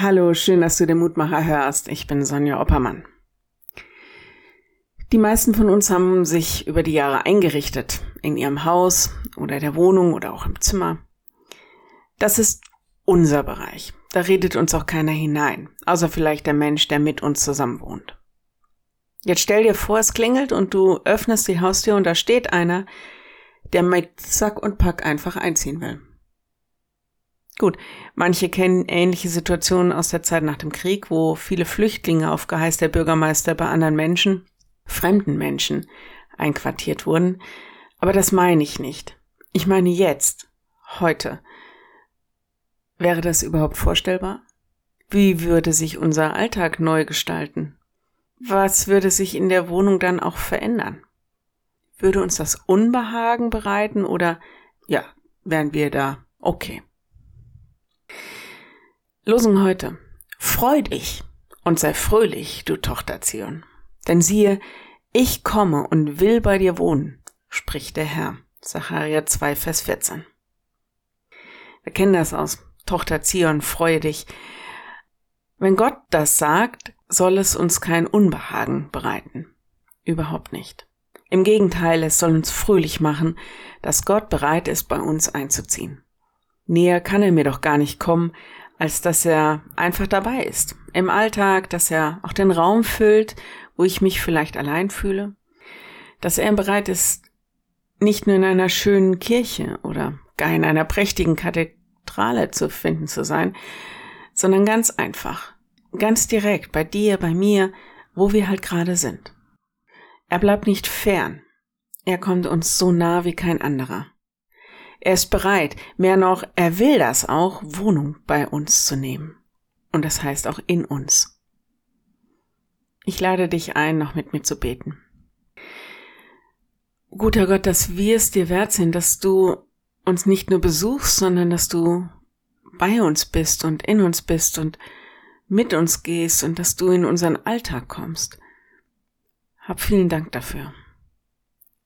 Hallo, schön, dass du den Mutmacher hörst. Ich bin Sonja Oppermann. Die meisten von uns haben sich über die Jahre eingerichtet, in ihrem Haus oder der Wohnung oder auch im Zimmer. Das ist unser Bereich. Da redet uns auch keiner hinein, außer vielleicht der Mensch, der mit uns zusammen wohnt. Jetzt stell dir vor, es klingelt und du öffnest die Haustür und da steht einer, der mit Sack und Pack einfach einziehen will. Gut, manche kennen ähnliche Situationen aus der Zeit nach dem Krieg, wo viele Flüchtlinge auf Geheiß der Bürgermeister bei anderen Menschen, fremden Menschen, einquartiert wurden. Aber das meine ich nicht. Ich meine jetzt, heute. Wäre das überhaupt vorstellbar? Wie würde sich unser Alltag neu gestalten? Was würde sich in der Wohnung dann auch verändern? Würde uns das Unbehagen bereiten oder ja, wären wir da okay? Losung heute. Freu dich und sei fröhlich, du Tochter Zion. Denn siehe, ich komme und will bei dir wohnen, spricht der Herr. Sacharja 2, Vers 14. Wir kennen das aus. Tochter Zion, freue dich. Wenn Gott das sagt, soll es uns kein Unbehagen bereiten. Überhaupt nicht. Im Gegenteil, es soll uns fröhlich machen, dass Gott bereit ist, bei uns einzuziehen. Näher kann er mir doch gar nicht kommen, als dass er einfach dabei ist. Im Alltag, dass er auch den Raum füllt, wo ich mich vielleicht allein fühle. Dass er bereit ist, nicht nur in einer schönen Kirche oder gar in einer prächtigen Kathedrale zu finden zu sein, sondern ganz einfach, ganz direkt bei dir, bei mir, wo wir halt gerade sind. Er bleibt nicht fern. Er kommt uns so nah wie kein anderer. Er ist bereit, mehr noch, er will das auch, Wohnung bei uns zu nehmen. Und das heißt auch in uns. Ich lade dich ein, noch mit mir zu beten. Guter Gott, dass wir es dir wert sind, dass du uns nicht nur besuchst, sondern dass du bei uns bist und in uns bist und mit uns gehst und dass du in unseren Alltag kommst. Hab vielen Dank dafür.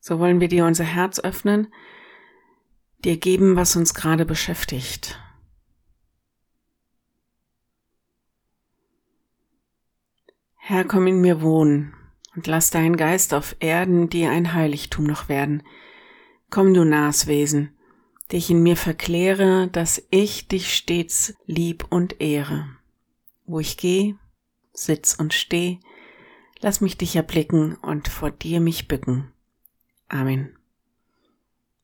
So wollen wir dir unser Herz öffnen, dir geben, was uns gerade beschäftigt. Herr, komm in mir wohnen und lass deinen Geist auf Erden dir ein Heiligtum noch werden. Komm, du nahes Wesen, dich in mir verkläre, dass ich dich stets lieb und ehre. Wo ich geh, sitz und steh, lass mich dich erblicken und vor dir mich bücken. Amen.